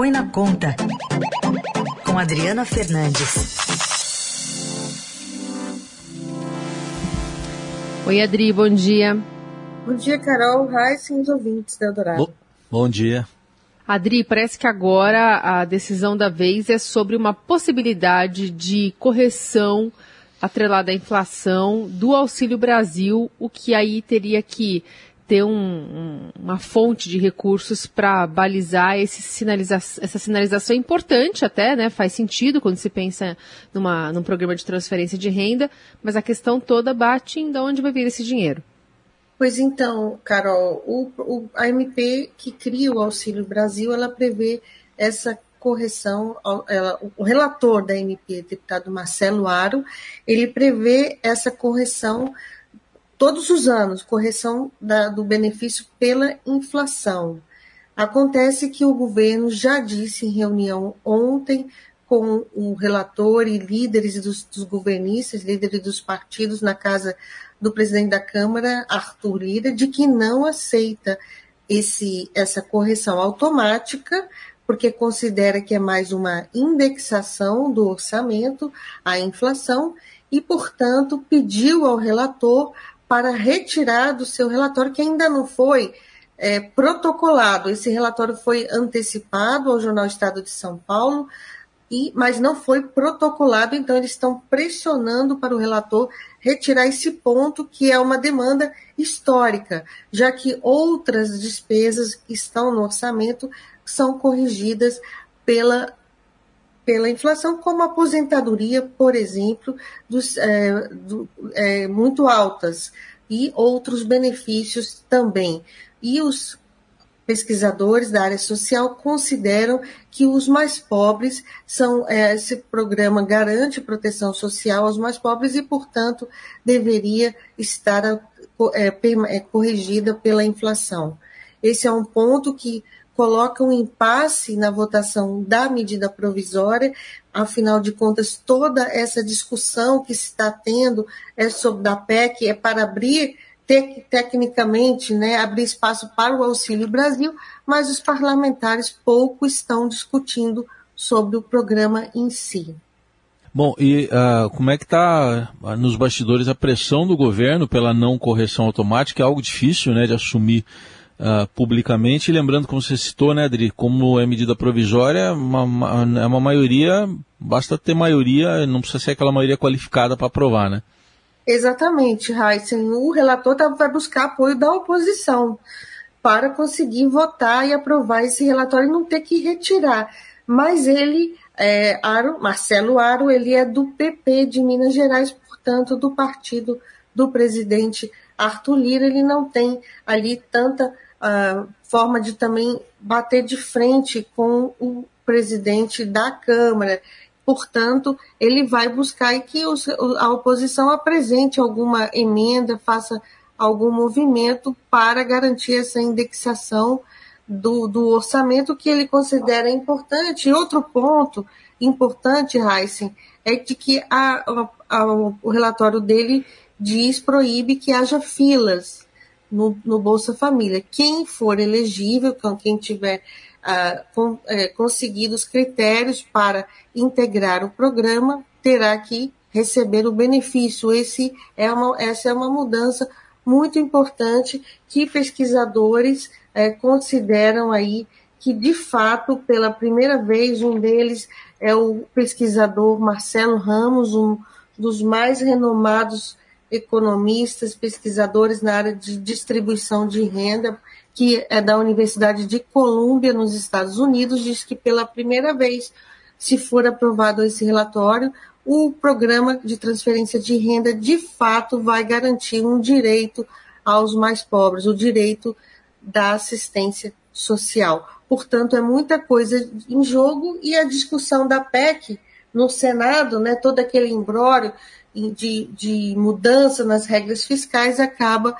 Põe na Conta, com Adriana Fernandes. Oi, Adri, bom dia. Bom dia, Carol, Raíssa e os ouvintes da Eldorado. Bom, bom dia. Adri, parece que agora a decisão da vez é sobre uma possibilidade de correção atrelada à inflação do Auxílio Brasil, o que aí teria que ter um, um, uma fonte de recursos para balizar sinaliza essa sinalização importante até, né? Faz sentido quando se pensa numa, num programa de transferência de renda, mas a questão toda bate em de onde vai vir esse dinheiro. Pois então, Carol, o, o, a MP que cria o Auxílio Brasil, ela prevê essa correção, ela, o relator da MP, deputado Marcelo Aro, ele prevê essa correção todos os anos, correção da, do benefício pela inflação. Acontece que o governo já disse em reunião ontem com o relator e líderes dos, dos governistas, líderes dos partidos na casa do presidente da Câmara, Arthur Lira, de que não aceita esse, essa correção automática, porque considera que é mais uma indexação do orçamento à inflação e, portanto, pediu ao relator para retirar do seu relatório, que ainda não foi é, protocolado. Esse relatório foi antecipado ao Jornal Estado de São Paulo, e, mas não foi protocolado, então eles estão pressionando para o relator retirar esse ponto, que é uma demanda histórica, já que outras despesas que estão no orçamento são corrigidas pela pela inflação, como a aposentadoria, por exemplo, dos, é, do, é, muito altas, e outros benefícios também. E os pesquisadores da área social consideram que os mais pobres são é, esse programa garante proteção social aos mais pobres e portanto deveria estar é, corrigida pela inflação. Esse é um ponto que coloca um impasse na votação da medida provisória. Afinal de contas, toda essa discussão que se está tendo é sobre da PEC é para abrir te, tecnicamente, né, abrir espaço para o Auxílio Brasil, mas os parlamentares pouco estão discutindo sobre o programa em si. Bom, e uh, como é que está uh, nos bastidores a pressão do governo pela não correção automática? É algo difícil né, de assumir uh, publicamente. Lembrando, como você citou, né, Adri, como é medida provisória, uma, uma, é uma maioria, basta ter maioria, não precisa ser aquela maioria qualificada para aprovar, né? Exatamente, Heisen. O relator tá, vai buscar apoio da oposição para conseguir votar e aprovar esse relatório e não ter que retirar. Mas ele, é, Aro, Marcelo Aro, ele é do PP de Minas Gerais, portanto, do partido do presidente Arthur Lira, ele não tem ali tanta uh, forma de também bater de frente com o presidente da Câmara. Portanto, ele vai buscar que os, a oposição apresente alguma emenda, faça algum movimento para garantir essa indexação do, do orçamento que ele considera importante. Outro ponto importante, Heisen, é de que a, a, a, o relatório dele diz, proíbe que haja filas no, no Bolsa Família. Quem for elegível, quem tiver ah, com, é, conseguido os critérios para integrar o programa, terá que receber o benefício. Esse é uma, essa é uma mudança muito importante que pesquisadores é, consideram aí que, de fato, pela primeira vez, um deles é o pesquisador Marcelo Ramos, um dos mais renomados economistas, pesquisadores na área de distribuição de renda, que é da Universidade de Colômbia, nos Estados Unidos, diz que pela primeira vez, se for aprovado esse relatório, o programa de transferência de renda de fato vai garantir um direito aos mais pobres, o direito da assistência social. Portanto, é muita coisa em jogo e a discussão da PEC no Senado, né, todo aquele imbróglio de, de mudança nas regras fiscais acaba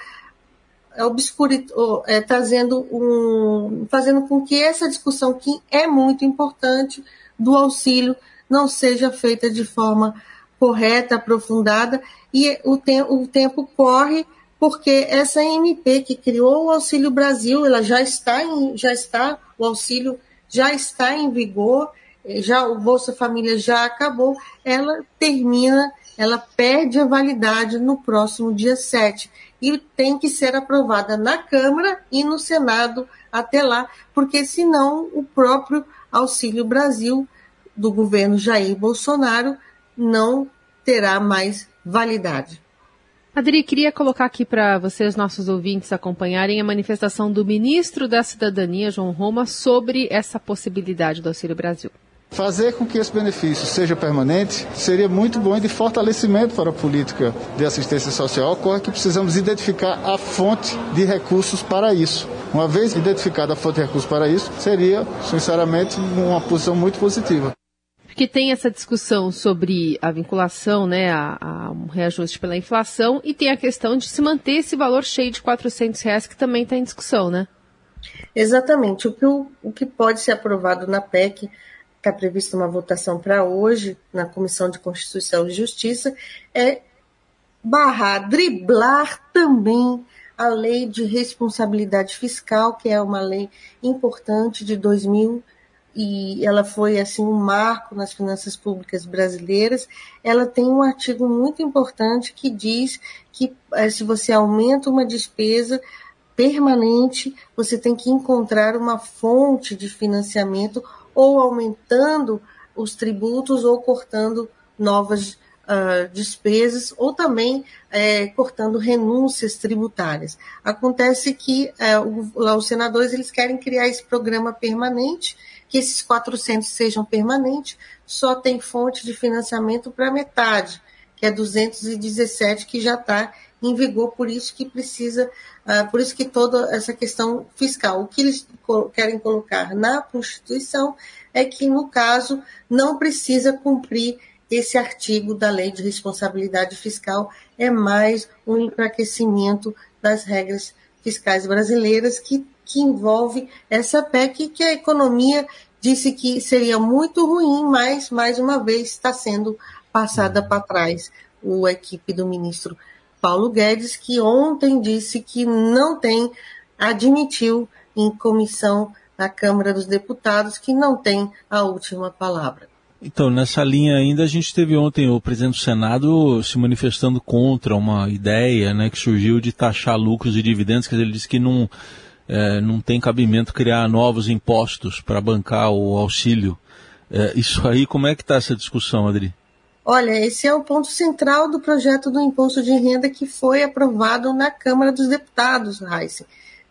obscurito, é, trazendo um, fazendo com que essa discussão que é muito importante do auxílio não seja feita de forma correta, aprofundada e o, te, o tempo corre porque essa MP que criou o Auxílio Brasil, ela já está em, já está o auxílio já está em vigor, já o Bolsa Família já acabou, ela termina, ela perde a validade no próximo dia 7 e tem que ser aprovada na Câmara e no Senado até lá, porque senão o próprio Auxílio Brasil do governo Jair Bolsonaro não terá mais validade. Adri, queria colocar aqui para vocês, nossos ouvintes, acompanharem a manifestação do ministro da Cidadania, João Roma, sobre essa possibilidade do Auxílio Brasil. Fazer com que esse benefício seja permanente seria muito bom e de fortalecimento para a política de assistência social. Ocorre que precisamos identificar a fonte de recursos para isso. Uma vez identificada a fonte de recursos para isso, seria, sinceramente, uma posição muito positiva porque tem essa discussão sobre a vinculação, né, a, a, um reajuste pela inflação e tem a questão de se manter esse valor cheio de 400 reais que também está em discussão, né? Exatamente. O que, o, o que pode ser aprovado na PEC, está prevista uma votação para hoje na Comissão de Constituição e Justiça, é barrar, driblar também a lei de responsabilidade fiscal, que é uma lei importante de 2000 e ela foi assim um marco nas finanças públicas brasileiras. Ela tem um artigo muito importante que diz que eh, se você aumenta uma despesa permanente, você tem que encontrar uma fonte de financiamento ou aumentando os tributos ou cortando novas uh, despesas ou também é, cortando renúncias tributárias. Acontece que uh, o, os senadores eles querem criar esse programa permanente que esses 400 sejam permanentes, só tem fonte de financiamento para metade, que é 217 que já está em vigor, por isso que precisa, uh, por isso que toda essa questão fiscal, o que eles querem colocar na Constituição é que, no caso, não precisa cumprir esse artigo da Lei de Responsabilidade Fiscal, é mais um enfraquecimento das regras fiscais brasileiras que que envolve essa PEC que a economia disse que seria muito ruim, mas mais uma vez está sendo passada para trás. O equipe do ministro Paulo Guedes, que ontem disse que não tem, admitiu em comissão na Câmara dos Deputados que não tem a última palavra. Então, nessa linha ainda, a gente teve ontem o presidente do Senado se manifestando contra uma ideia né, que surgiu de taxar lucros e dividendos, quer dizer, ele disse que não é, não tem cabimento criar novos impostos para bancar o auxílio. É, isso aí, como é que está essa discussão, Adri? Olha, esse é o ponto central do projeto do imposto de renda que foi aprovado na Câmara dos Deputados, Raíssa,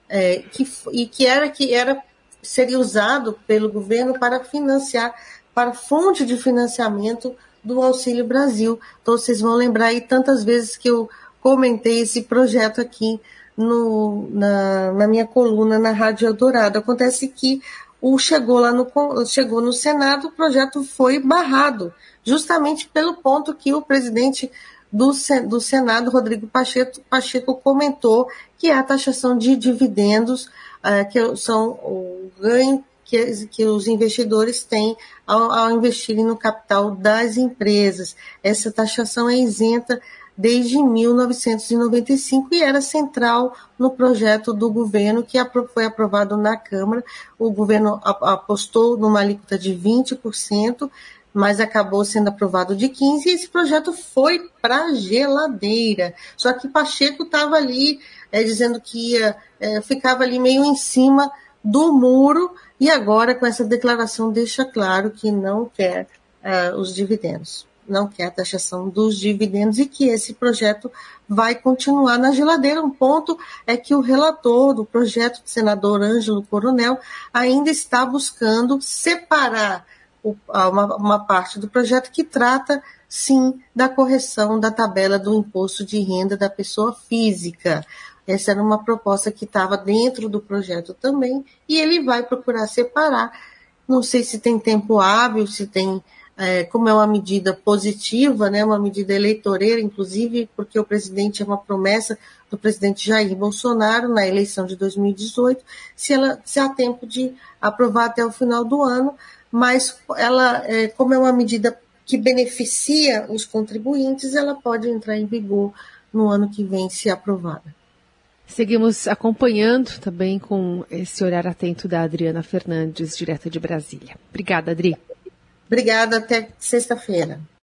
é, que, e que era que era seria usado pelo governo para financiar, para fonte de financiamento do Auxílio Brasil. Então vocês vão lembrar aí tantas vezes que eu comentei esse projeto aqui no, na, na, minha coluna na Rádio Eldorado. Acontece que o chegou lá no, chegou no Senado, o projeto foi barrado, justamente pelo ponto que o presidente do, do Senado, Rodrigo Pacheco, Pacheco, comentou, que é a taxação de dividendos, é, que são o ganho que, que os investidores têm ao, ao investirem no capital das empresas. Essa taxação é isenta desde 1995 e era central no projeto do governo que foi aprovado na Câmara. O governo apostou numa alíquota de 20%, mas acabou sendo aprovado de 15% e esse projeto foi para geladeira. Só que Pacheco estava ali é, dizendo que ia, é, ficava ali meio em cima do muro e agora com essa declaração deixa claro que não quer uh, os dividendos não quer a taxação dos dividendos e que esse projeto vai continuar na geladeira. Um ponto é que o relator do projeto, o senador Ângelo Coronel, ainda está buscando separar uma, uma parte do projeto que trata, sim, da correção da tabela do imposto de renda da pessoa física. Essa era uma proposta que estava dentro do projeto também, e ele vai procurar separar. Não sei se tem tempo hábil, se tem é, como é uma medida positiva, né, uma medida eleitoreira, inclusive porque o presidente é uma promessa do presidente Jair Bolsonaro na eleição de 2018, se, ela, se há tempo de aprovar até o final do ano, mas ela, é, como é uma medida que beneficia os contribuintes, ela pode entrar em vigor no ano que vem, se aprovada. Seguimos acompanhando também com esse olhar atento da Adriana Fernandes, direto de Brasília. Obrigada, Adri. Obrigada, até sexta-feira.